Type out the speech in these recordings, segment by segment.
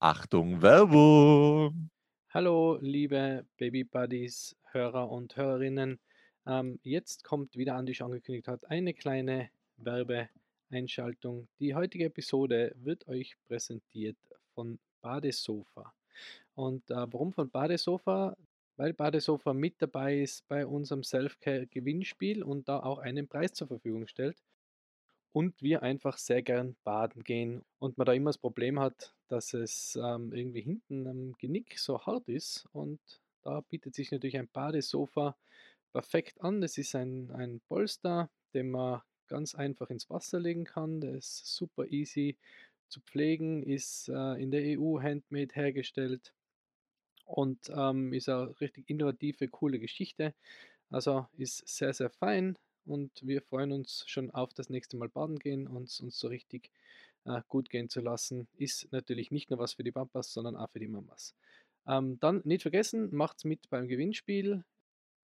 Achtung, Werbung! Hallo, liebe Baby Buddies, Hörer und Hörerinnen. Ähm, jetzt kommt, wie der Andi schon angekündigt hat, eine kleine Werbeeinschaltung. Die heutige Episode wird euch präsentiert von Badesofa. Und äh, warum von Badesofa? Weil Badesofa mit dabei ist bei unserem Selfcare-Gewinnspiel und da auch einen Preis zur Verfügung stellt. Und wir einfach sehr gern baden gehen und man da immer das Problem hat, dass es ähm, irgendwie hinten am Genick so hart ist. Und da bietet sich natürlich ein Badesofa perfekt an. Das ist ein, ein Polster, den man ganz einfach ins Wasser legen kann. Der ist super easy zu pflegen, ist äh, in der EU handmade hergestellt und ähm, ist eine richtig innovative, coole Geschichte. Also ist sehr, sehr fein und wir freuen uns schon auf das nächste Mal baden gehen und uns so richtig äh, gut gehen zu lassen. Ist natürlich nicht nur was für die Papas, sondern auch für die Mamas. Ähm, dann nicht vergessen, macht's mit beim Gewinnspiel.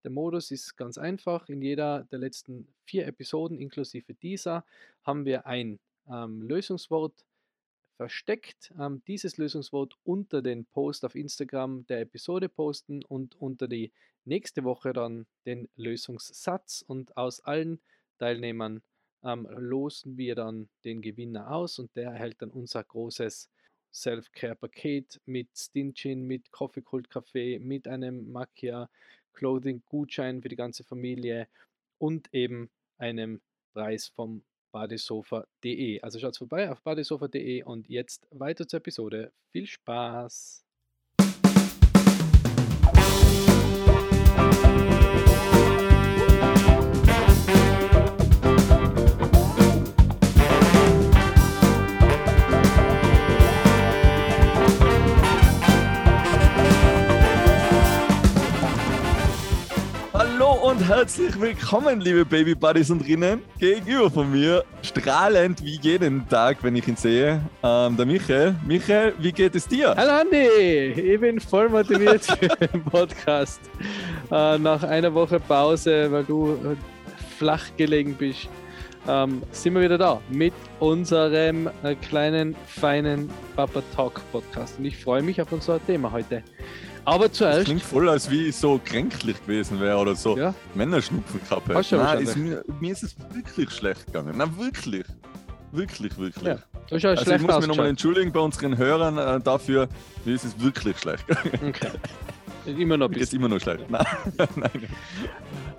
Der Modus ist ganz einfach. In jeder der letzten vier Episoden, inklusive dieser, haben wir ein ähm, Lösungswort versteckt. Ähm, dieses Lösungswort unter den Post auf Instagram der Episode posten und unter die nächste Woche dann den Lösungssatz. Und aus allen Teilnehmern ähm, losen wir dann den Gewinner aus und der erhält dann unser großes Self-Care-Paket mit Stinchin, mit Coffee Cult Café, mit einem Macchia Clothing Gutschein für die ganze Familie und eben einem Preis vom badesofa.de. Also schaut vorbei auf badesofa.de und jetzt weiter zur Episode. Viel Spaß! Und herzlich willkommen, liebe Baby Buddies und Rinnen. Gegenüber von mir, strahlend wie jeden Tag, wenn ich ihn sehe, ähm, der Michael. Michael, wie geht es dir? Hallo Andi, ich bin voll motiviert für den Podcast. Äh, nach einer Woche Pause, weil du flach gelegen bist, ähm, sind wir wieder da mit unserem äh, kleinen, feinen Papa Talk Podcast. Und ich freue mich auf unser Thema heute. Aber zuerst. Das klingt voll, als wie ich so kränklich gewesen wäre oder so ja? Männerschnupfen gehabt hätte. Nein, ist mir, mir, ist es wirklich schlecht gegangen. Nein, wirklich. Wirklich, wirklich. Ja, du also ich muss mich nochmal entschuldigen bei unseren Hörern äh, dafür, mir ist es wirklich schlecht gegangen. Okay. Immer noch Ist immer noch schlecht. Nein. Nein.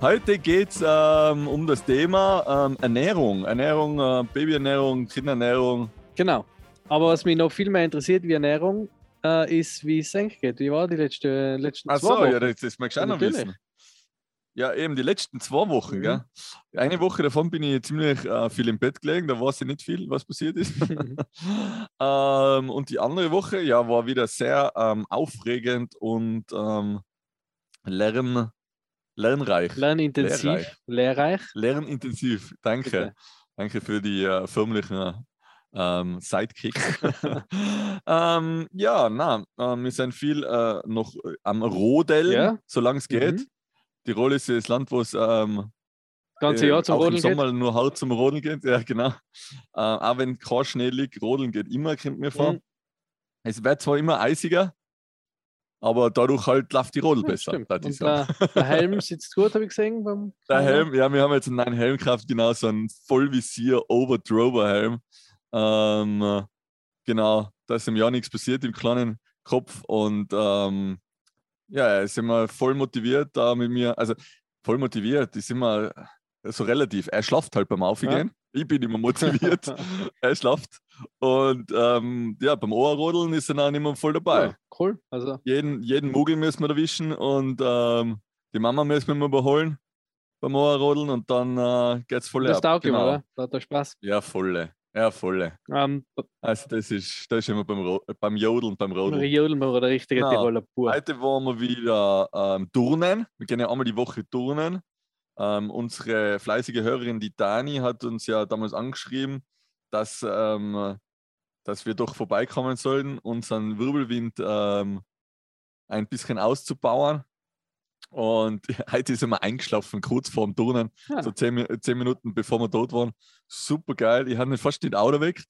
Heute geht es ähm, um das Thema ähm, Ernährung. Ernährung, äh, Babyernährung, Kinderernährung. Genau. Aber was mich noch viel mehr interessiert wie Ernährung, äh, ist, wie es senkt geht. Wie war die letzte, letzten Ach zwei so, Wochen? ja, das, das magst du auch noch wissen. Ja, eben die letzten zwei Wochen. Mhm. Gell? Eine Woche davon bin ich ziemlich äh, viel im Bett gelegen, da weiß ich nicht viel, was passiert ist. ähm, und die andere Woche ja, war wieder sehr ähm, aufregend und ähm, lern, lernreich. Lernintensiv. Lehrreich. Lehrreich. Lernintensiv, danke. Bitte. Danke für die äh, förmlichen ähm, Sidekick. ähm, ja, na, ähm, wir sind viel äh, noch äh, am Rodeln, ja. solange es geht. Mhm. Tirol ist das Land, wo es ähm, ganze Jahr zum äh, Rodeln im Sommer geht. nur hart zum Rodeln geht. Ja, genau. Äh, auch wenn kein Schnee liegt, Rodeln geht immer, kommt mir vor. Mhm. Es wird zwar immer eisiger, aber dadurch halt läuft die Rodel ja, besser. Der, der, Helm sitzt gut, habe ich gesehen. Beim der Helm, ja, wir haben jetzt einen neuen Helm gekauft, genau so einen Vollvisier Overdrover Helm. Ähm, genau, da ist im Jahr nichts passiert im kleinen Kopf und ähm, ja, sind wir voll motiviert da mit mir. Also voll motiviert, ist immer so relativ. Er schlaft halt beim Aufgehen. Ja. Ich bin immer motiviert. er schlaft. Und ähm, ja, beim Ohrrodeln ist er dann immer voll dabei. Ja, cool. Also. Jeden, jeden Mogel müssen wir erwischen und ähm, die Mama müssen wir mal überholen beim Ohrrodeln und dann äh, es voll das ab. Das genau. oder? Da hat er Spaß. Ja, volle. Ja, voll. Um, ähm, also das ist, das ist immer beim, beim Jodeln, beim Rodeln. Jodeln wir der richtige genau. Tiroler pur. Heute wollen wir wieder ähm, turnen. Wir gehen ja einmal die Woche turnen. Ähm, unsere fleißige Hörerin, die Dani, hat uns ja damals angeschrieben, dass, ähm, dass wir doch vorbeikommen sollen, unseren Wirbelwind ähm, ein bisschen auszubauen. Und heute ist er mal eingeschlafen, kurz vorm Turnen, ja. so zehn, zehn, Minuten bevor wir dort waren. Super geil. Ich habe ihn fast nicht Auto weckt.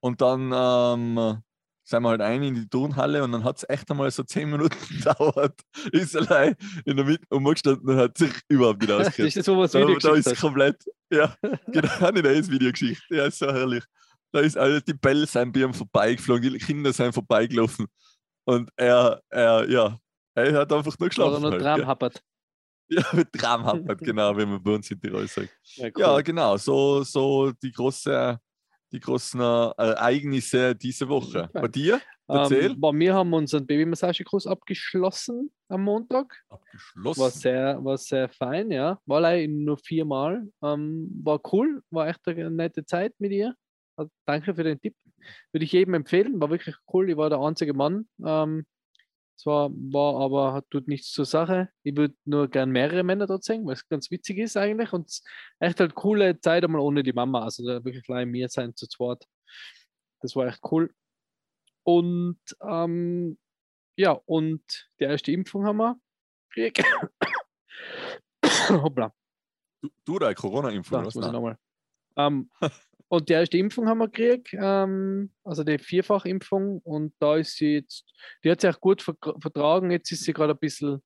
Und dann ähm, sind wir halt ein in die Turnhalle und dann hat es echt einmal so zehn Minuten gedauert. Ist allein in der Mitte umgestanden und hat sich überhaupt nicht das ausgekriegt. ist so was Da, Video da ist geschickt hast. komplett, ja, genau, habe ich da ist Videogeschichte. Ja, ist so herrlich. Da ist alles, die Bälle sind bei ihm vorbeigeflogen, die Kinder sind vorbeigelaufen. Und er, er, ja, er hat einfach nur Oder geschlafen. noch halt, Tram ja. happert. ja, mit Traumhappert, genau, wie man bei uns in Tirol sagt. Ja, cool. Ja, genau, so, so die, große, die großen äh, Ereignisse diese Woche. Bei dir? Erzähl. Ähm, bei mir haben wir unseren Babymassagekurs abgeschlossen am Montag. Abgeschlossen. War sehr, war sehr fein, ja. War leider nur viermal. Ähm, war cool, war echt eine nette Zeit mit ihr. Also, danke für den Tipp. Würde ich jedem empfehlen, war wirklich cool. Ich war der einzige Mann. Ähm, es war, aber, hat- tut nichts zur Sache. Ich würde nur gern mehrere Männer dort sehen, weil es ganz witzig ist eigentlich. Und echt halt coole Zeit einmal ohne die Mama. Also da wirklich allein mir sein zu zweit. Das war echt cool. Und ähm, ja, und die erste Impfung haben wir gekriegt. Hoppla, Du, du da, Corona-Impfung, oder. Ähm, und die erste Impfung haben wir gekriegt, ähm, also die Vierfachimpfung. Und da ist sie jetzt, die hat sich auch gut vertra- vertragen. Jetzt ist sie gerade ein bisschen,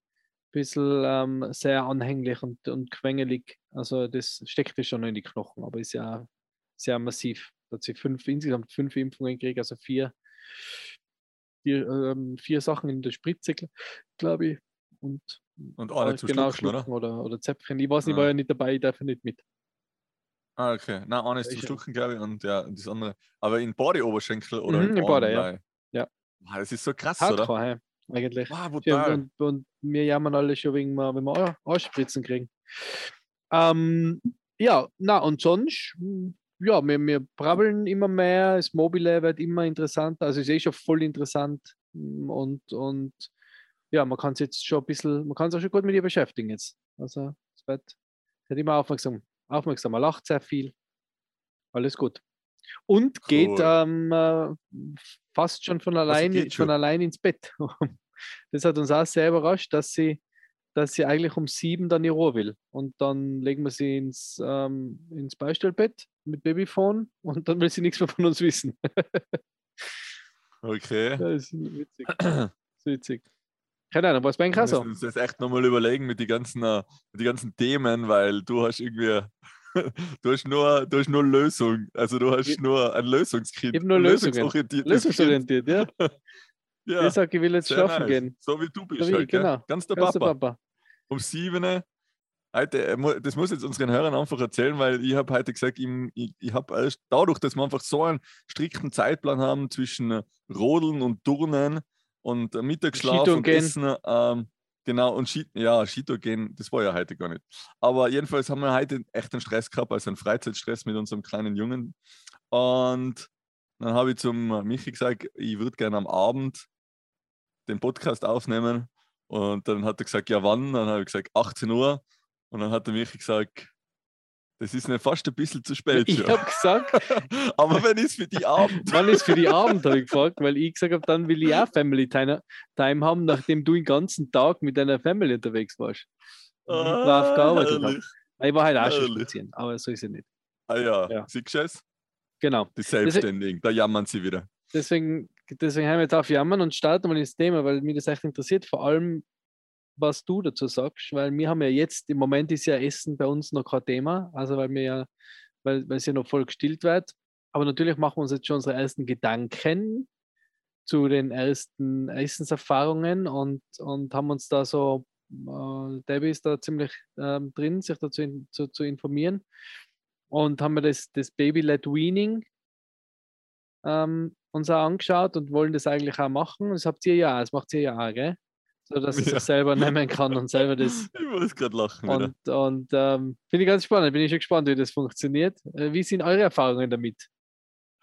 bisschen ähm, sehr anhänglich und, und quengelig. Also das steckt ja schon in die Knochen, aber ist ja sehr massiv. Da hat sie fünf, insgesamt fünf Impfungen gekriegt, also vier, vier, ähm, vier Sachen in der Spritze, glaube ich. Und Und äh, zum genau, Schlucken, oder? Oder, oder Zäpfchen. Ich weiß nicht, ich Ah. war ja nicht dabei, ich darf ja nicht mit. Ah, okay. Nein, eines Ja, zum Schlucken, glaube ich, und ja, das andere. Aber in Body-Oberschenkel oder Mhm, im in Body, ja. Ja. Wow, das ist so krass, oder? Hardcore, hä? eigentlich. Wow, brutal. und, und wir jammern alle schon wegen, wenn wir Arschspritzen kriegen. Ähm, ja, na und sonst, ja, wir, wir brabbeln immer mehr, das Mobile wird immer interessanter, also ist eh schon voll interessant hm, und, und ja, man kann es jetzt schon ein bisschen, man kann sich auch schon gut mit ihr beschäftigen jetzt. Also es wird, wird immer aufmerksam, aufmerksam, man lacht sehr viel, alles gut. Und geht Cool. ähm, äh, fast schon von allein, geht von schon. allein ins Bett. das hat uns auch sehr überrascht, dass sie, dass sie eigentlich um sieben dann in Ruhe will. Und dann legen wir sie ins, ähm, ins Beistellbett mit Babyphone und dann will sie nichts mehr von uns wissen. Okay. das ist witzig. Das ist witzig. Keine Ahnung, was bei Wir Ihnen so? müssen uns das echt nochmal überlegen mit den ganzen, äh, mit die ganzen Themen, weil du hast irgendwie, du hast nur, du hast nur Lösung, also du hast Ich- nur ein Lösungskind. Ich hab nur Lösungen. lösungsorientiertes Kind. Lösungsorientiert, ja. Ja, Ich sage, ich will jetzt sehr schlafen nice. gehen. So wie du bist wie ich, halt, genau. Ganz der Ganz der Papa. Papa. Um sieben. Heute, äh, das muss ich jetzt unseren Hörern einfach erzählen, weil ich habe heute gesagt, ich, ich, ich habe dadurch, dass wir einfach so einen strikten Zeitplan haben zwischen äh, Rodeln und Turnen und äh, Mittagsschlaf Skitouren und gehen. Essen, ähm, genau, und Ski, ja, Skitour gehen, das war ja heute gar nicht. Aber jedenfalls haben wir heute echt einen Stress gehabt, also einen Freizeitstress mit unserem kleinen Jungen. Und dann habe ich zum Michi gesagt, ich würde gerne am Abend den Podcast aufnehmen. Und dann hat er gesagt, ja wann? Dann habe ich gesagt, 18 Uhr. Und dann hat der Michi gesagt, das ist mir fast ein bisschen zu spät. Ich schon. habe gesagt, Aber wenn es für die Abend. wann ist für die Abend, habe ich gefragt, weil ich gesagt habe, dann will ich auch Family Time haben, nachdem du den ganzen Tag mit deiner Family unterwegs warst. brav gearbeitet herrlich. Ich war halt auch schon spazieren, aber so ist es nicht. Ah ja, Ja. siehst du es? Genau. Die Selbstständigen, da jammern sie wieder. Deswegen, deswegen haben wir jetzt auf Jammern und starten mal ins Thema, weil mich das echt interessiert, vor allem, was du dazu sagst, weil wir haben ja jetzt, im Moment ist ja Essen bei uns noch kein Thema, also weil wir ja, weil, weil es ja noch voll gestillt wird. Aber natürlich machen wir uns jetzt schon unsere ersten Gedanken zu den ersten Essenserfahrungen und, und haben uns da so, äh, Debbie ist da ziemlich ähm, drin, sich dazu in, zu, zu informieren und haben wir das, das Baby-led Weaning ähm, uns auch angeschaut und wollen das eigentlich auch machen. Das habt ihr ja, das macht ihr ja auch, gell? So dass es Ja. sich selber nehmen kann und selber das. Ich muss gerade lachen wieder. Und, und ähm, finde ich ganz spannend, bin ich schon gespannt, wie das funktioniert. Äh, wie sind eure Erfahrungen damit?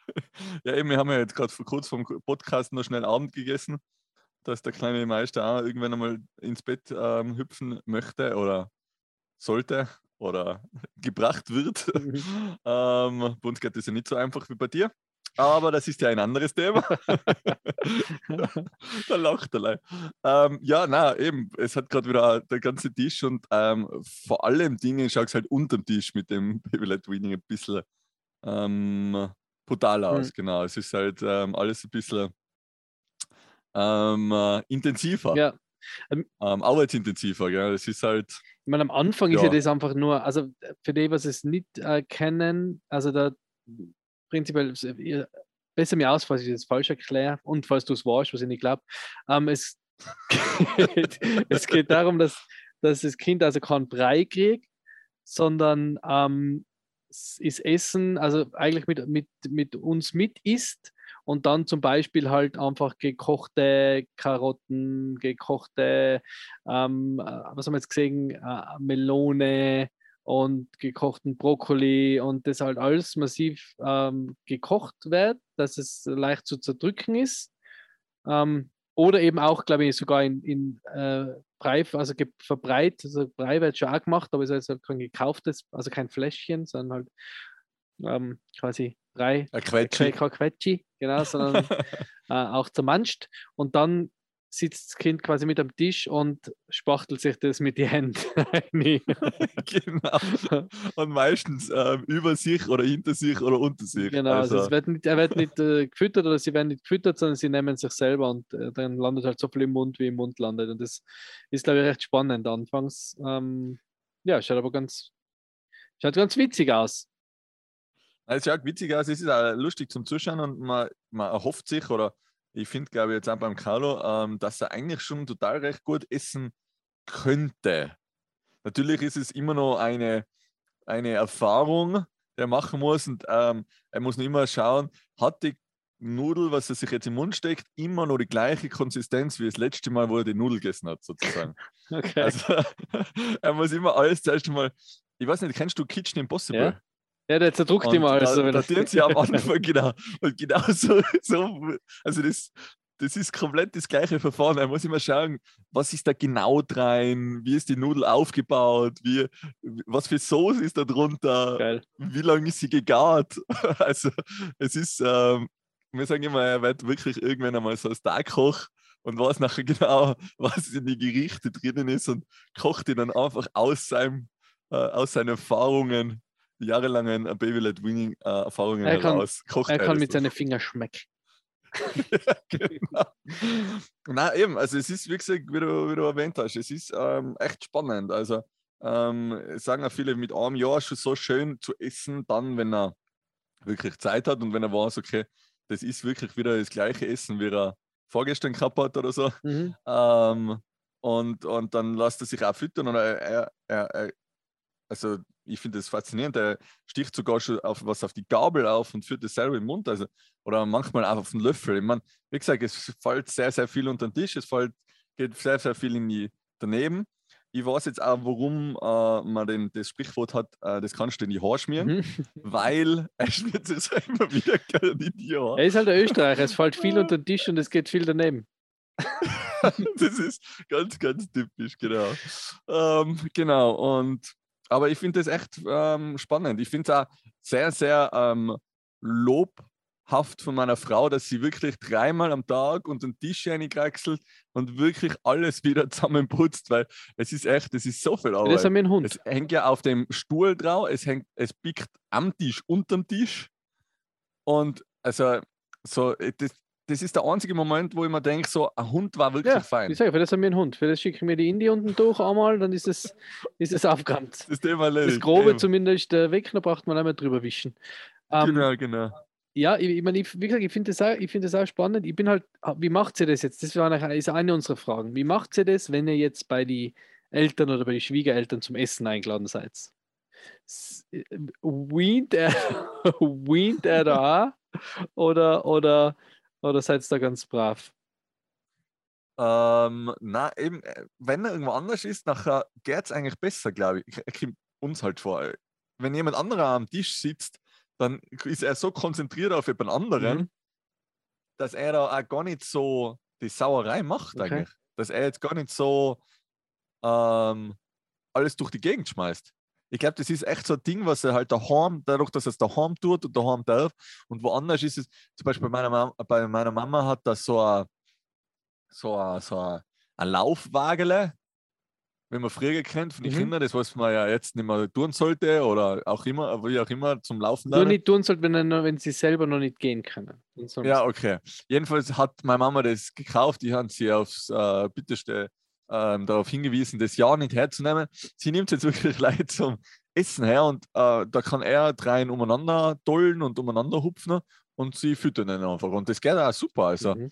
Ja, eben, wir haben ja jetzt gerade vor kurz vom Podcast noch schnell Abend gegessen, dass der kleine Meister auch irgendwann einmal ins Bett ähm, hüpfen möchte oder sollte oder gebracht wird. Mhm. ähm, bei uns geht das ja nicht so einfach wie bei dir. Aber das ist ja ein anderes Thema. da lacht er. Ähm, ja, na eben, es hat gerade wieder der ganze Tisch und ähm, vor allem Dinge schaut es halt unterm Tisch mit dem Baby Led Weaning ein bisschen ähm, brutal aus, genau. Es ist halt ähm, alles ein bisschen ähm, äh, intensiver. Ja. Ähm, arbeitsintensiver, gell? Es ist halt. Ich meine, am Anfang ist ja Ja. das einfach nur, also für die, was es nicht äh, kennen, also da prinzipiell besser mir aus, falls ich das falsch erkläre und falls du es warst, was ich nicht glaube. Ähm, es, geht, es geht darum, dass, dass das Kind also keinen Brei kriegt, sondern ähm, ist Essen, also eigentlich mit, mit, mit uns mit isst und dann zum Beispiel halt einfach gekochte Karotten, gekochte, ähm, äh, was haben wir jetzt gesehen, äh, Melone und gekochten Brokkoli und das halt alles massiv ähm, gekocht wird, dass es leicht zu zerdrücken ist. Ähm, oder eben auch, glaube ich, sogar in, in äh, Brei, also verbreitet, also Brei wird schon auch gemacht, aber es ist halt kein gekauftes, also kein Fläschchen, sondern halt ähm, quasi Brei, Ein Quetschi. Quetschi, genau, sondern äh, auch zermanscht. Und dann sitzt das Kind quasi mit am Tisch und spachtelt sich das mit die Hände rein. genau. Und meistens ähm, über sich oder hinter sich oder unter sich. Genau, also, also, es wird nicht, er wird nicht äh, gefüttert oder sie werden nicht gefüttert, sondern sie nehmen sich selber und äh, dann landet halt so viel im Mund, wie im Mund landet. Und das ist, glaube ich, recht spannend anfangs. Ähm, ja, schaut aber ganz, schaut ganz witzig aus. es schaut witzig aus, es ist auch lustig zum Zuschauen und man, man erhofft sich, oder ich finde, glaube ich, jetzt auch beim Carlo, ähm, dass er eigentlich schon total recht gut essen könnte. Natürlich ist es immer noch eine, eine Erfahrung, die er machen muss und ähm, er muss noch immer schauen, hat die Nudel, was er sich jetzt im Mund steckt, immer noch die gleiche Konsistenz wie das letzte Mal, wo er die Nudel gegessen hat, sozusagen. Okay. Also er muss immer alles zuerst mal, ich weiß nicht, kennst du Kitchen Impossible? Ja, ja, der zerdruckt Und immer alles. Da, so, wenn da sie am Anfang, genau. Und genau so, so also das, das ist komplett das gleiche Verfahren. Er muss immer schauen, was ist da genau rein, wie ist die Nudel aufgebaut, wie, was für Soße ist da drunter, Geil. wie lange ist sie gegart. Also es ist, ähm, wir sagen immer, er wird wirklich irgendwann einmal so ein Starkoch und weiß nachher genau, was in die Gerichte drinnen ist und kocht die dann einfach aus, seinem, äh, aus seinen Erfahrungen, jahrelangen äh, Baby-led Winning äh, Erfahrungen Er kann- heraus. Kocht Er kann mit seinen Fingern schmecken. genau. Nein, eben, also es ist, wie gesagt, wie du, wie du erwähnt hast, es ist ähm, echt spannend. Also ähm, sagen auch viele, mit einem Jahr schon so schön zu essen, dann, wenn er wirklich Zeit hat und wenn er weiß, okay, das ist wirklich wieder das gleiche Essen, wie er vorgestern gehabt hat oder so. Mhm. Ähm, und, und dann lässt er sich auch füttern und er, er, er also ich finde das faszinierend, er sticht sogar schon auf was auf die Gabel auf und führt das selber im Mund, also oder manchmal auch auf den Löffel. Ich meine, wie gesagt, es fällt sehr, sehr viel unter den Tisch, es fällt, geht sehr, sehr viel in die daneben. Ich weiß jetzt auch, warum äh, man den, das Sprichwort hat, äh, das kannst du in die Haare schmieren, Mhm. weil er schmiert sich so immer wieder in die Haare. Er ist halt der Österreicher, es fällt viel unter den Tisch und es geht viel daneben. das ist ganz, ganz typisch, genau. Ähm, genau, und aber ich finde das echt ähm, spannend. Ich finde es auch sehr, sehr ähm, lobhaft von meiner Frau, dass sie wirklich dreimal am Tag unter den Tisch reinkraxelt und wirklich alles wieder zusammenputzt, weil es ist echt, es ist so viel Das Arbeit. haben wir einen Hund. Es hängt ja auf dem Stuhl drauf, es hängt, es biegt am Tisch, unterm Tisch. Und also, so, das, das ist der einzige Moment, wo ich mir denke, so, ein Hund war wirklich Ja, fein. ich sage, für das haben wir einen Hund. Für das schicken wir die Indie unten durch einmal, dann ist es, ist es aufgeräumt. Das Thema erledigt. Das Grobe Eben. zumindest äh, weg, da braucht man einmal drüber wischen. Ähm, Genau, genau. Ja, ich, ich meine, ich, wie gesagt, ich finde das, auch- ich find das auch spannend. Ich bin halt, ah, wie macht sie das jetzt? Das war eine, ist eine unserer Fragen. Wie macht sie das, wenn ihr jetzt bei die Eltern oder bei die Schwiegereltern zum Essen eingeladen seid? Äh, Weint er, weint er da oder, oder, oder seid ihr da ganz brav? Ähm, na, eben, äh, wenn er irgendwo anders ist, nachher geht es eigentlich besser, glaube ich. Er kommt uns halt vor. äh, Wenn jemand anderer am Tisch sitzt, dann ist er so konzentriert auf jemand anderen, Mhm. dass er da auch gar nicht so die Sauerei macht Okay. eigentlich. Dass er jetzt gar nicht so ähm, alles durch die Gegend schmeißt. Ich glaube, das ist echt so ein Ding, was er halt daheim, dadurch, dass er es daheim tut und daheim darf. Und woanders ist es, zum Beispiel bei meiner, Mam bei meiner Mama hat das so ein, so ein, so ein, ein Laufwagele, wenn man früher kennt von den Mhm. Kindern, das was man ja jetzt nicht mehr tun sollte oder auch immer, wie auch immer, zum Laufen Nur nicht tun sollte, wenn, noch- wenn sie selber noch nicht gehen können. Ja, okay. Jedenfalls hat meine Mama das gekauft. Die haben sie aufs äh, bitterste ähm, darauf hingewiesen, das ja nicht herzunehmen. Sie nimmt jetzt wirklich Leute zum Essen her und äh, da kann er dreien umeinander dollen und umeinander hupfen und sie füttern ihn einfach. Und das geht auch super. Also, Mhm.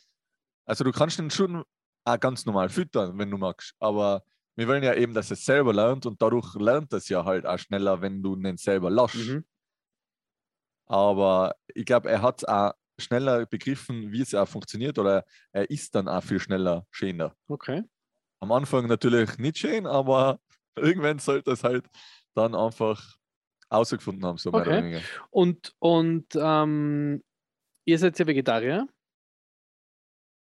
also du kannst ihn schon auch ganz normal füttern, wenn du magst. Aber wir wollen ja eben, dass er es selber lernt und dadurch lernt es ja halt auch schneller, wenn du ihn selber lässt. Mhm. Aber ich glaube, er hat auch schneller begriffen, wie es auch funktioniert oder er ist dann auch viel schneller schöner. Okay. Am Anfang natürlich nicht schön, aber irgendwann sollte es halt dann einfach ausgefunden haben, so mehr oder Okay. weniger. Und, und ähm, ihr seid ja Vegetarier?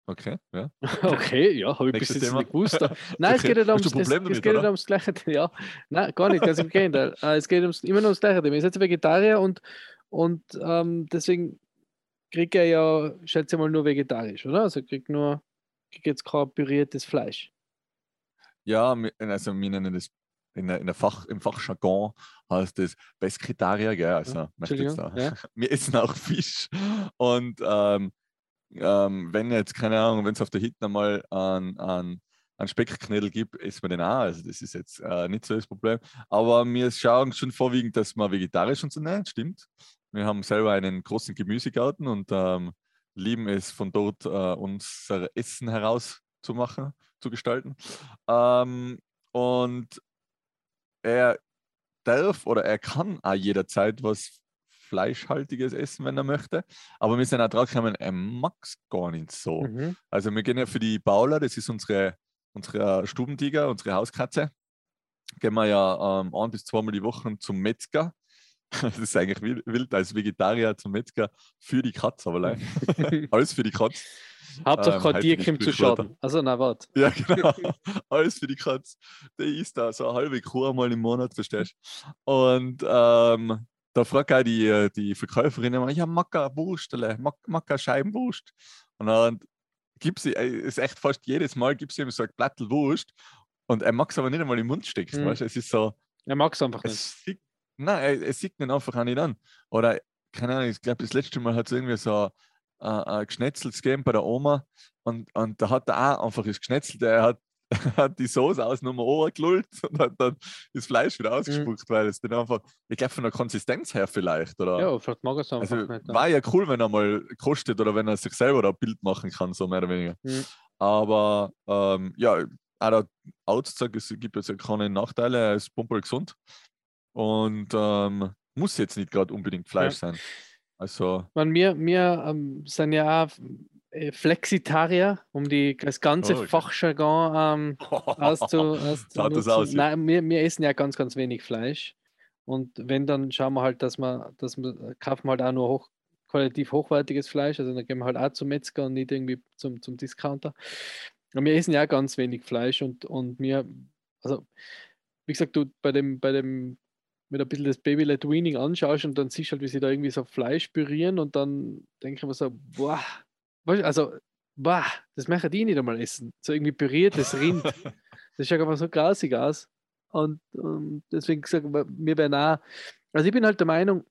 Okay, ja. Okay, ja, habe ich bis Nächstes jetzt Thema. nicht gewusst. Nein, es Okay. geht nicht Hast ums, es, Problem es damit, geht oder? ums gleiche Ja, nein, gar nicht, ganz im Gegenteil. Äh, Es geht ums, immer nur ums gleiche Thema. Ihr seid ja Vegetarier und, und ähm, deswegen kriegt er ja, schätze ich mal, nur vegetarisch, oder? Also kriegt nur, kriegt jetzt kein püriertes Fleisch. Ja, also wir nennen das in der, in der Fach, im Fachjargon heißt das Pesketarier, gell? Also da. ja. Wir essen auch Fisch. Und ähm, ähm, wenn jetzt, keine Ahnung, wenn es auf der Hütte einmal einen, einen, einen Speckknödel gibt, essen wir den auch. Also das ist jetzt äh, nicht so das Problem. Aber wir schauen schon vorwiegend, dass wir vegetarisch uns ernähren, stimmt. Wir haben selber einen großen Gemüsegarten und ähm, lieben es von dort äh, unser Essen herauszumachen, zu gestalten. Ähm, und er darf oder er kann auch jederzeit was Fleischhaltiges essen, wenn er möchte. Aber wir sind auch drauf gekommen, er mag es gar nicht so. Mhm. Also wir gehen ja für die Paula, das ist unsere, unsere Stubentiger, unsere Hauskatze, gehen wir ja ähm, ein bis zweimal die Woche zum Metzger. Das ist eigentlich wild, als Vegetarier zum Metzger für die Katze, aber. Alles für die Katze. Hauptsache Ähm, kein heute Tier die kommt zu. Schaden. Also, na, warte. Ja, genau. Alles für die Katze. Der isst da so eine halbe Kuh einmal im Monat, verstehst du? Und ähm, da fragt auch die, äh, die Verkäuferin immer, ja, Macker Wurstle, Macker Scheibenwurst. Und dann gibt sie, äh, ist echt fast jedes Mal, gibt sie ihm so ein Plattel Wurst und er mag es aber nicht einmal im Mund stecken. Mhm. Weißt? Es ist so, Er mag es einfach nicht. sieht, nein, er, er sieht ihn einfach auch nicht an. Oder, keine Ahnung, ich glaube, das letzte Mal hat es irgendwie so äh, ein Geschnetzels gegeben bei der Oma und, und da hat er auch einfach das Geschnetzelte, er hat, hat die Soße aus Nummer gelullt und hat dann das Fleisch wieder ausgespuckt, weil es dann einfach, ich glaube, von der Konsistenz her vielleicht, oder? Ja, vielleicht mag er es einfach also nicht. ja. war ja cool, wenn er mal kostet oder wenn er sich selber da ein Bild machen kann, so mehr oder weniger. Mhm. Aber ähm, ja, auch der Arzt sagt, es gibt jetzt ja keine Nachteile, er ist pumperl gesund und ähm, muss jetzt nicht gerade unbedingt Fleisch sein. Also, Man, wir wir ähm, sind ja auch äh, Flexitarier, um die, das ganze Oh, okay. Fachjargon ähm, auszu, auszunutzen. Nein, wir, wir essen ja ganz, ganz wenig Fleisch. Und wenn, dann schauen wir halt, dass wir, dass wir kaufen halt auch nur hoch, qualitativ hochwertiges Fleisch. Also dann gehen wir halt auch zum Metzger und nicht irgendwie zum, zum Discounter. Und wir essen ja ganz wenig Fleisch und, und mir, also wie gesagt, du bei dem, bei dem, mit ein bisschen das Baby Led Weaning anschaust und dann siehst du halt, wie sie da irgendwie so Fleisch pürieren und dann denke ich mir so, boah, also, boah, das möchte ich nicht einmal essen. So irgendwie püriertes Rind. Das schaut einfach so grausig aus. Und, und deswegen gesagt, wir werden auch, also ich bin halt der Meinung,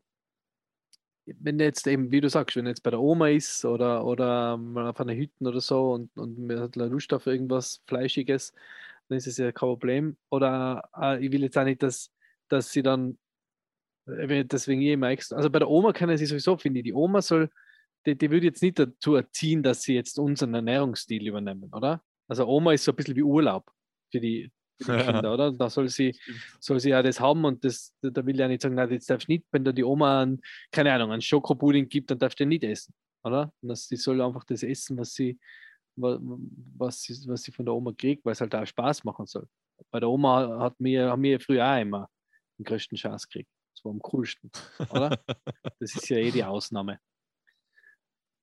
wenn jetzt eben, wie du sagst, wenn jetzt bei der Oma ist oder, oder mal auf einer Hütte oder so und, und man hat Lust auf irgendwas Fleischiges, dann ist es ja kein Problem. Oder äh, ich will jetzt auch nicht, dass, dass sie dann, äh, deswegen eh immer extra, also bei der Oma kann sie sowieso, finde ich, die Oma soll, die, die würde jetzt nicht dazu erziehen, dass sie jetzt unseren Ernährungsstil übernehmen, oder? Also Oma ist so ein bisschen wie Urlaub für die, für die Ja. Kinder, oder? Da soll sie, soll sie ja das haben und das, da will ich ja nicht sagen, nein, jetzt darfst du nicht, wenn da die Oma, einen, keine Ahnung, einen Schokopudding gibt, dann darfst du den nicht essen, oder? Und das, die soll einfach das essen, was sie, wa- was sie, was sie von der Oma kriegt, weil es halt auch Spaß machen soll. Bei der Oma hat mir, haben wir früher auch immer den größten Schatz gekriegt. Das war am coolsten, oder? Das ist ja eh die Ausnahme.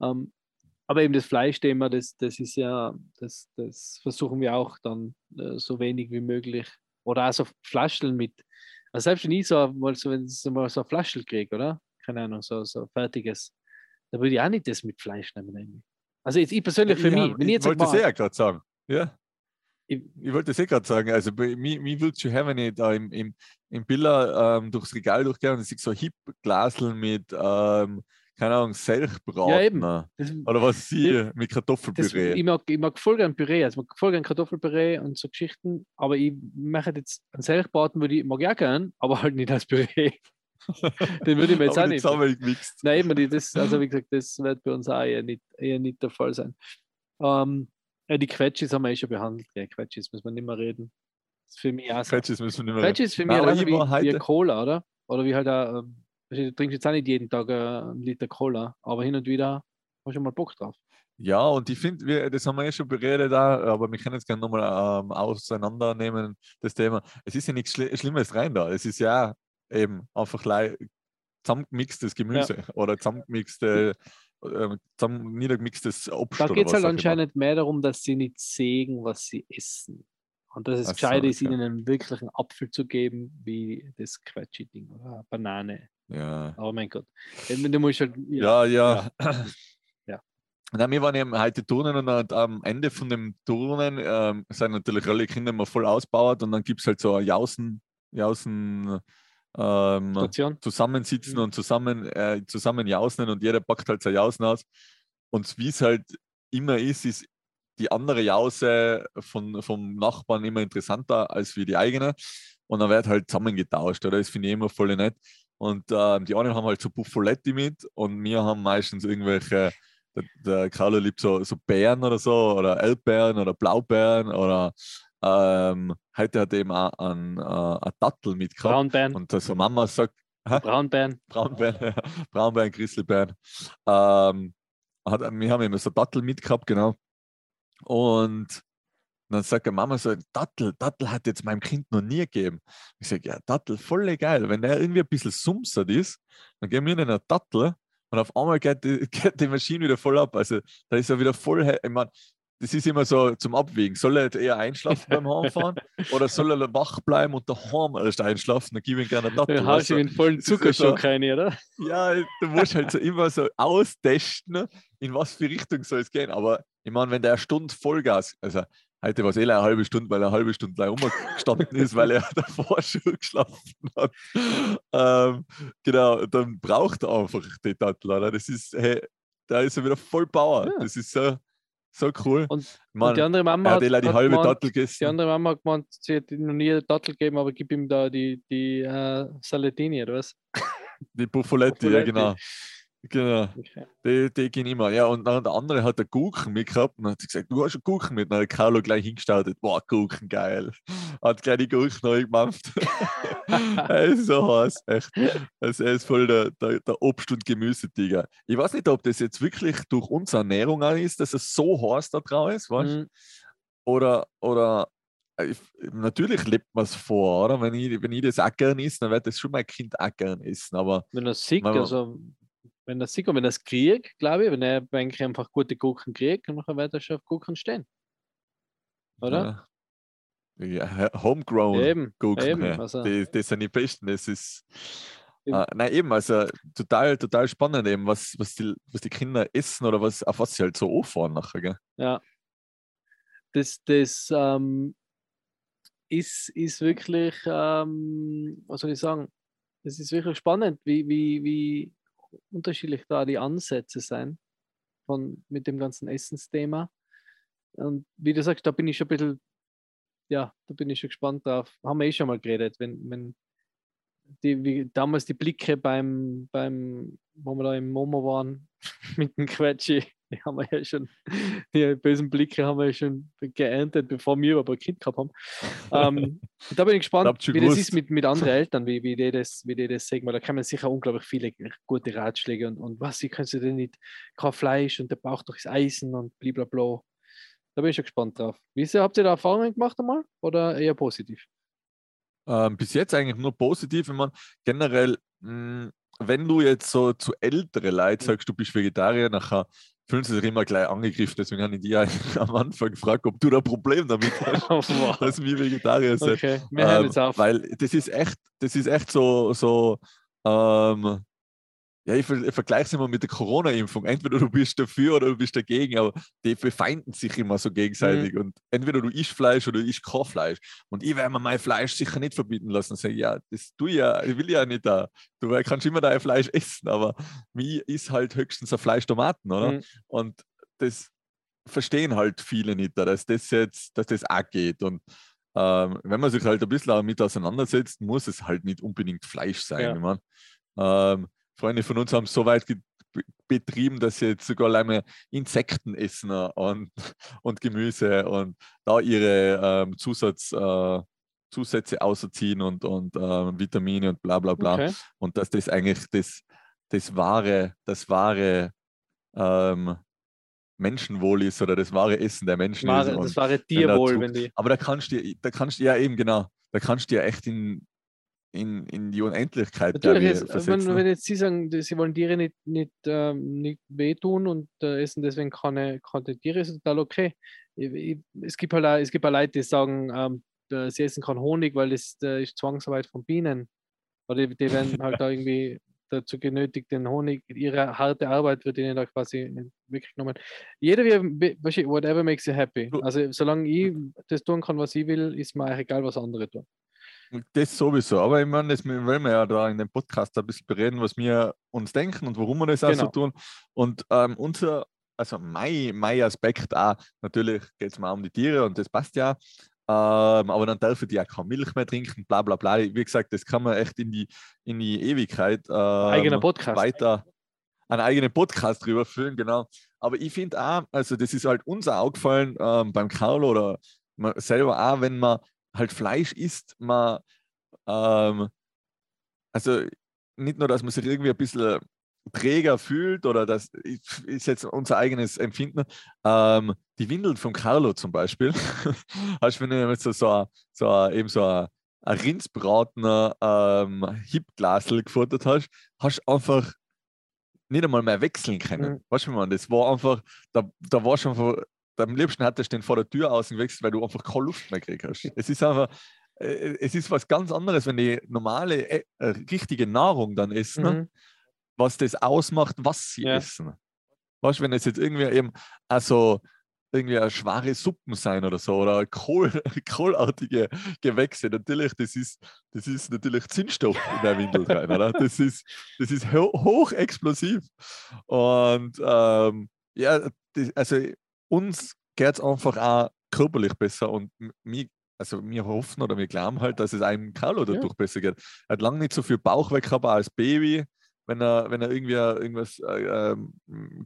Ähm, aber eben das Fleischthema, das, das ist ja, das, das versuchen wir auch dann äh, so wenig wie möglich. Oder auch so Flascheln mit. Also selbst wenn ich so mal so, wenn ich mal so ein Flaschel kriege, oder? Keine Ahnung, so, so fertiges, da würde ich auch nicht das mit Fleisch nehmen. Also jetzt ich persönlich für ja, mich, wenn ich ich wollte es ja gerade sagen. Ja. Ich, ich wollte das eh gerade sagen, also mich, mich würde schon haben, wenn ich da im, im, im Biller ähm, durchs Regal durchgehe und ich sehe so Hip-Glasel mit, ähm, keine Ahnung, Selchbraten. Ja, eben. Das, oder was sie mit Kartoffelpüree. Das, ich, mag, ich mag voll gerne Püree, also ich mag voll gerne Kartoffelpüree und so Geschichten, aber ich mache jetzt einen Selchbraten, würde ich, mag auch gern, aber halt nicht als Püree. Den würde ich mir jetzt auch nicht. Nein, eben, das, also wie gesagt, das wird bei uns auch eher nicht, eher nicht der Fall sein. Ähm, ja, die Quetschis haben wir eh schon behandelt. Ja, Quetschis müssen wir nicht mehr reden. Das ist für mich auch. Quetschis müssen wir nicht mehr reden. Quetschis für mich also wie, wie Cola, oder? Oder wie halt auch, du trinkst jetzt auch nicht jeden Tag einen Liter Cola, aber hin und wieder hast du mal Bock drauf. Ja, und ich finde, das haben wir eh schon beredet, aber wir können jetzt gerne nochmal ähm, auseinandernehmen, das Thema. Es ist ja nichts Schli Schlimmes rein da. Es ist ja eben einfach zusammengemixtes Gemüse ja. oder zusammengemixte, äh, zusammen niedergemixtes Obst. Da geht es halt anscheinend mehr darum, dass sie nicht sägen, was sie essen. Und dass es so, gescheit ist, okay. ihnen einen wirklichen Apfel zu geben, wie das Quetschi-Ding oder Banane. Ja. Oh mein Gott. Du musst halt, ja, ja. ja. ja. Na, wir waren eben heute Turnen und am Ende von dem Turnen ähm, sind natürlich alle Kinder immer voll ausgebaut und dann gibt es halt so eine Jausen, Jausen ähm, zusammensitzen mhm. und zusammen, äh, zusammen jausen und jeder packt halt sein Jausen aus. Und wie es halt immer ist, ist die andere Jause von, vom Nachbarn immer interessanter als wie die eigene. Und dann wird halt zusammengetauscht, oder? Das finde ich immer voll nett. Und äh, die anderen haben halt so Buffoletti mit und wir haben meistens irgendwelche, der, der Carlo liebt so, so Beeren oder so, oder Erdbeeren oder Blaubeeren oder ähm, heute hat er eben auch einen, äh, einen Dattel mitgehabt. Braunbeeren. Und so Mama sagt, Braunbeeren. Braunbeeren, Braunbeeren, Christelbeeren. Ähm, hat, wir haben immer so Dattel mitgehabt, genau. Und dann sagt die Mama so, Dattel, Dattel hat jetzt meinem Kind noch nie gegeben. Ich sage, ja, Dattel, voll geil. Wenn der irgendwie ein bisschen sumsert ist, dann geben wir ihnen einen Dattel und auf einmal geht die, geht die Maschine wieder voll ab. Also da ist er wieder voll, ich meine, das ist immer so zum Abwägen. Soll er eher einschlafen beim Heimfahren oder soll er wach bleiben und daheim erst einschlafen? Dann gebe ich ihm gerne eine Dann hast du ihn vollen Zuckerschock rein, oder? Ja, du musst halt so immer so austesten, in was für Richtung soll es gehen. Aber ich meine, wenn der eine Stunde Vollgas, also heute war es eh eine halbe Stunde, weil er eine halbe Stunde gleich umgestanden ist, weil er davor schon geschlafen hat. Ähm, genau, dann braucht er einfach die Tattel, oder? Das ist, hey, da ist er wieder voll Power. Ja. Das ist so so cool. Und, Mann, und die andere Mama hat, hat die halbe gemeint, Dattel gegessen. Die andere Mama hat gemeint, sie hat noch nie eine Dattel gegeben, aber gib ihm da die, die uh, Salatini, oder was? Die Buffoletti, ja genau. Genau, okay. die, die gehen immer. Ja, und dann der andere hat einen Gurken mitgehabt und hat gesagt, du hast einen Gurken mit. Und dann hat Carlo gleich hingestartet, boah, Gurken, geil. Hat gleich die Gurken neu gemacht. er ist so heiß, echt. Also er ist voll der, der, der Obst- und Gemüsetiger. Ich weiß nicht, ob das jetzt wirklich durch unsere Ernährung ist, dass es so heiß da drauf ist, weißt mhm. Oder, oder äh, ich, natürlich lebt man es vor, oder? Wenn ich, wenn ich das auch gern esse, dann wird das schon mein Kind auch gern essen. Aber wenn er sieht, also wenn das sieht, wenn das kriegt, glaube ich, wenn er eigentlich einfach gute Gurken kriegt, dann wird er schon auf Gurken stehen. Oder? Ja, ja homegrown eben, Gurken. Eben, ja. also, die, die sind die besten. Das ist. Äh, nein, eben, also total, total spannend, eben, was, was, die, was die Kinder essen oder was, auf was sie halt so anfahren nachher. Gell? Ja. Das, das ähm, ist, ist wirklich, ähm, was soll ich sagen, das ist wirklich spannend, wie, wie, wie, unterschiedlich da die Ansätze sein von, mit dem ganzen Essensthema. Und wie du sagst, da bin ich schon ein bisschen, ja, da bin ich schon gespannt drauf. Haben wir eh schon mal geredet, wenn, wenn die, wie damals die Blicke beim, beim, wo wir da im Momo waren, mit dem Quetschi, die haben wir ja schon, die bösen Blicke haben wir ja schon geerntet, bevor wir überhaupt ein Kind gehabt haben. Ähm, da bin ich gespannt, wie das ist mit, mit anderen Eltern, wie, wie, die das, wie die das sagen, weil da kann man sicher unglaublich viele gute Ratschläge und, und was, wie kannst du denn nicht, kein Fleisch und der braucht doch das Eisen und blablabla. Da bin ich schon gespannt drauf. Wie ist, habt ihr da Erfahrungen gemacht einmal oder eher positiv? Ähm, bis jetzt eigentlich nur positiv. Ich meine, generell, mh, hm, wenn du jetzt so zu ältere Leute sagst, du bist Vegetarier, nachher fühlen sie sich immer gleich angegriffen. Deswegen habe ich dich am Anfang gefragt, ob du da ein Problem damit hast, wow. dass wir Vegetarier sind. Okay, wir hören ähm, jetzt auf. Weil das ist echt, das ist echt so, so ähm, ja, ich, ver ich vergleiche es immer mit der Corona-Impfung. Entweder du bist dafür oder du bist dagegen, aber die befeinden sich immer so gegenseitig. Mhm. Und entweder du isst Fleisch oder du isst kein Fleisch. Und ich werde mir mein Fleisch sicher nicht verbieten lassen. Sag, ja, das du ja, ich will ja nicht da. Du kannst immer dein Fleisch essen, aber mir ist halt höchstens ein Fleisch-Tomaten, oder? Mhm. Und das verstehen halt viele nicht, dass das jetzt, dass das auch geht. Und ähm, wenn man sich halt ein bisschen damit auseinandersetzt, muss es halt nicht unbedingt Fleisch sein. Ja. Ich mein, ähm, Freunde von uns haben es so weit betrieben, dass sie jetzt sogar alleine Insekten essen und, und Gemüse und da ihre ähm, Zusatz, äh, Zusätze auserziehen und, und äh, Vitamine und bla bla bla. Okay. Und dass das eigentlich das, das wahre, das wahre ähm, Menschenwohl ist oder das wahre Essen der Menschen wahre, ist. das wahre Tierwohl, wenn die. Aber da kannst du, da kannst du ja eben genau, da kannst du ja echt in, in, in die Unendlichkeit. Natürlich, jetzt, wenn, wenn, jetzt Sie sagen, sie wollen Tiere nicht, nicht, ähm, nicht wehtun und äh, essen deswegen keine, keine Tiere, ist total okay. Ich, ich, es, gibt halt auch, es gibt auch Leute, die sagen, ähm, sie essen keinen Honig, weil das äh, ist Zwangsarbeit von Bienen. Oder die, die werden halt da irgendwie dazu genötigt, den Honig, ihre harte Arbeit wird ihnen da quasi weggenommen. Jeder, wie, whatever makes you happy. Also solange ich das tun kann, was ich will, ist mir eigentlich egal, was andere tun. Das sowieso, aber ich meine, das wollen wir ja da in dem Podcast ein bisschen bereden, was wir uns denken und warum wir das genau. auch so genau. tun. Und ähm, unser, also mein, mein Aspekt auch, natürlich geht es mal um die Tiere und das passt ja, ähm, aber dann dürfen die auch keine Milch mehr trinken, bla bla bla. Wie gesagt, das kann man echt in die, in die Ewigkeit ähm, eigener Podcast. weiter einen eigenen Podcast drüber führen, genau. Aber ich finde auch, also das ist halt uns auch aufgefallen ähm, beim Carlo oder selber auch, wenn man halt Fleisch isst, man ähm, also nicht nur, dass man sich irgendwie ein bisschen träger fühlt oder das ist jetzt unser eigenes Empfinden. Ähm, die Windeln von Carlo zum Beispiel, hast du, wenn du so, so, so, eben so ein, ein Rindsbratener ähm, Hipglasel gefuttert hast, hast du einfach nicht einmal mehr wechseln können. Mhm. Weißt du, man, das war einfach, da, da war schon von, am liebsten hättest du den vor der Tür außen gewechselt, weil du einfach keine Luft mehr gekriegt hast. Es ist einfach, äh, es ist was ganz anderes, wenn die normale, äh, richtige Nahrung dann essen, mhm was das ausmacht, was sie ja. essen. Weißt du, wenn es jetzt irgendwie eben also irgendwie eine schwere Suppen sein oder so oder Kohl, kohlartige Gewächse, natürlich, das ist, das ist natürlich Zinnstoff in der Windel rein, oder? Das ist, das ist ho hochexplosiv. Und ähm, ja, das, also uns geht es einfach auch körperlich besser und mir, also wir hoffen oder wir glauben halt, dass es einem Carlo dadurch ja. besser geht. Er hat lange nicht so viel Bauch weg gehabt als Baby wenn er, wenn er irgendwie irgendwas äh, ähm,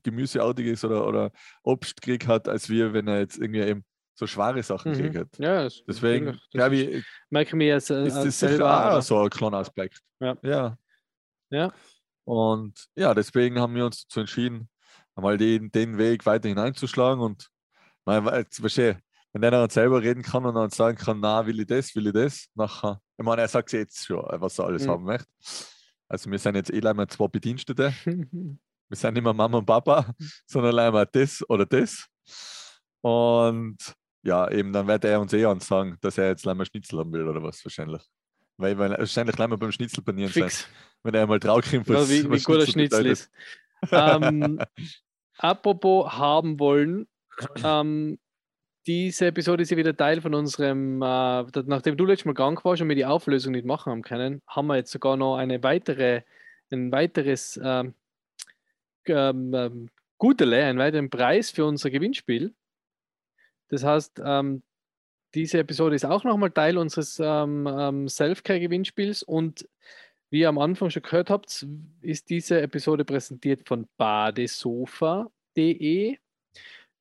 Gemüseartiges oder, oder Obst gekriegt hat, als wir, wenn er jetzt irgendwie eben so schwere Sachen mhm. gekriegt hat. Ja, deswegen glaube ich, merke mir jetzt, äh, ist das sicher auch so ein kleiner Aspekt. Ja. ja. Ja. Und ja, deswegen haben wir uns dazu entschieden, einmal den, den Weg weiter hineinzuschlagen und verstehe, wenn der dann selber reden kann und dann sagen kann, na, will ich das, will ich das, nachher, ich meine, er sagt jetzt schon, was er alles mhm. haben möchte. Also wir sind jetzt eh leider zwei Bedienstete. wir sind nicht mehr Mama und Papa, sondern leider das oder das. Und ja, eben dann wird er uns eh ansagen, dass er jetzt leider Schnitzel haben will oder was wahrscheinlich. Weil, weil wahrscheinlich leider beim Schnitzel panieren sein, wenn er einmal draufkommt, ja, wie, was wie gut Schnitzel, Schnitzel ist. ähm, apropos haben wollen, ähm, diese Episode ist ja wieder Teil von unserem, äh, nachdem du letztes Mal krank warst und wir die Auflösung nicht machen haben können, haben wir jetzt sogar noch eine weitere, ein weiteres ähm, ähm, ähm Gutele, einen weiteren Preis für unser Gewinnspiel. Das heißt, ähm, diese Episode ist auch nochmal Teil unseres ähm, ähm, Self-Care-Gewinnspiels und wie ihr am Anfang schon gehört habt, ist diese Episode präsentiert von badesofa.de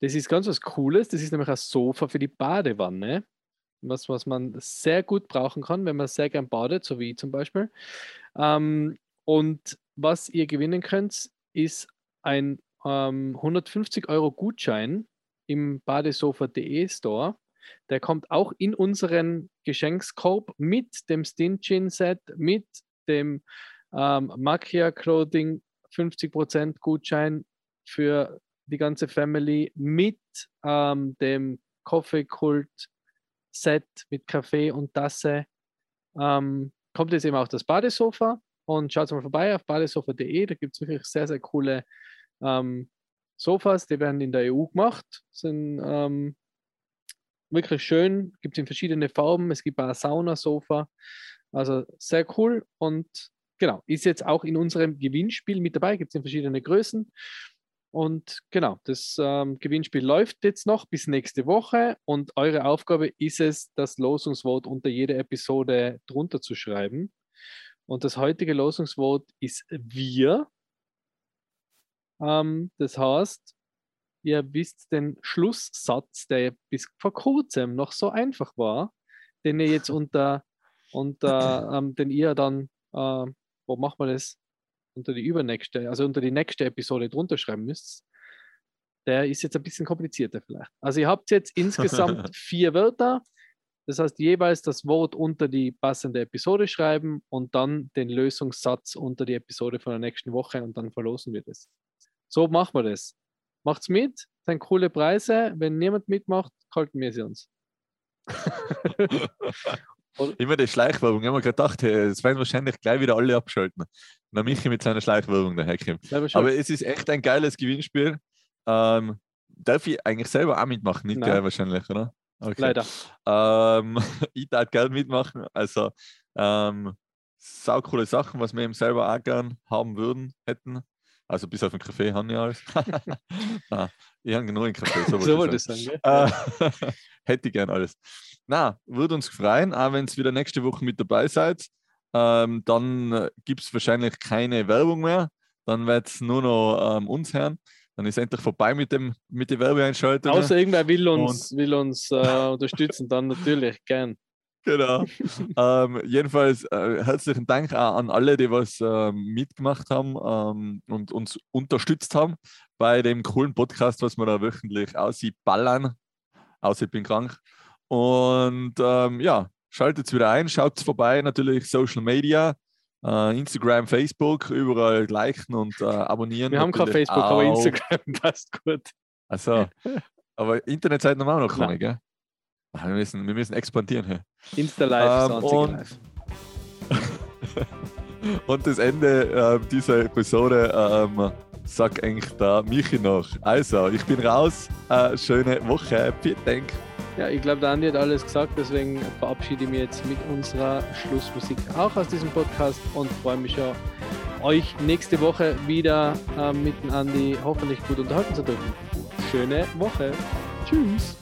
das ist ganz was Cooles. Das ist nämlich ein Sofa für die Badewanne. Was, was man sehr gut brauchen kann, wenn man sehr gern badet, so wie ich zum Beispiel. Ähm, und was ihr gewinnen könnt, ist ein ähm, 150 Euro Gutschein im badesofa.de Store. Der kommt auch in unseren Geschenkskorb mit dem Stinchen Set, mit dem ähm, Makia Clothing 50% Gutschein für die ganze Family mit ähm, dem Coffee-Kult-Set mit Kaffee und Tasse. Ähm, kommt jetzt eben auch das Badesofa und schaut mal vorbei auf badesofa.de. Da gibt es wirklich sehr, sehr coole ähm, Sofas, die werden in der EU gemacht, sind ähm, wirklich schön, gibt es in verschiedene Farben. Es gibt auch ein Saunasofa, also sehr cool und genau, ist jetzt auch in unserem Gewinnspiel mit dabei, gibt es in verschiedene Größen. Und genau, das ähm, Gewinnspiel läuft jetzt noch bis nächste Woche und eure Aufgabe ist es, das Losungswort unter jede Episode drunter zu schreiben. Und das heutige Losungswort ist wir. Ähm, das heißt, ihr wisst den Schlusssatz, der bis vor kurzem noch so einfach war, den ihr jetzt unter, unter ähm, den ihr dann, äh, wo macht man das? unter die übernächste, also unter die nächste Episode drunter schreiben müsst, der ist jetzt ein bisschen komplizierter vielleicht. Also ihr habt jetzt insgesamt vier Wörter. Das heißt, jeweils das Wort unter die passende Episode schreiben und dann den Lösungssatz unter die Episode von der nächsten Woche und dann verlosen wir das. So machen wir das. Macht's mit, das sind coole Preise. Wenn niemand mitmacht, halten wir sie uns. Immer die Schleichwerbung. Ich habe mir gedacht, es werden wahrscheinlich gleich wieder alle abschalten. Wenn Michi mit seiner Schleichwerbung daherkommt. Aber es ist echt ein geiles Gewinnspiel. Ähm, darf ich eigentlich selber auch mitmachen? Nicht geil wahrscheinlich, oder? Okay. Leider. Ähm, ich darf gerne mitmachen. Also, ähm, sau coole Sachen, was wir eben selber auch gern haben würden, hätten. Also bis auf den Kaffee haben wir alles. Nein, ich habe genug einen Kaffee. So, so wollte ich sagen. Äh, hätte ich gern alles. Na, würde uns freuen, auch wenn es wieder nächste Woche mit dabei seid. Ähm, dann äh, gibt es wahrscheinlich keine Werbung mehr. Dann wird es nur noch ähm, uns hören. Dann ist endlich vorbei mit dem mit der Werbeeinschaltung. Außer irgendwer will uns, will uns äh, unterstützen, dann natürlich gern. Genau. ähm, jedenfalls äh, herzlichen Dank auch an alle, die was äh, mitgemacht haben ähm, und uns unterstützt haben bei dem coolen Podcast, was wir da wöchentlich aussieht, ballern. Außer ich bin krank. Und ähm, ja, schaltet wieder ein, schaut vorbei, natürlich Social Media. Uh, Instagram, Facebook, überall liken und uh, abonnieren. Wir haben kein Facebook, auch. aber Instagram passt gut. Also, aber Internetseiten haben wir auch noch keine, gell? Wir müssen, wir müssen expandieren. Hey. Insta Live, ähm, und, live. und das Ende äh, dieser Episode ähm, sagt eigentlich da Michi noch. Also, ich bin raus. Äh, schöne Woche. Vielen Dank. Ja, ich glaube, der Andi hat alles gesagt, deswegen verabschiede ich mich jetzt mit unserer Schlussmusik auch aus diesem Podcast und freue mich ja, euch nächste Woche wieder äh, mit dem Andi hoffentlich gut unterhalten zu dürfen. Schöne Woche. Tschüss.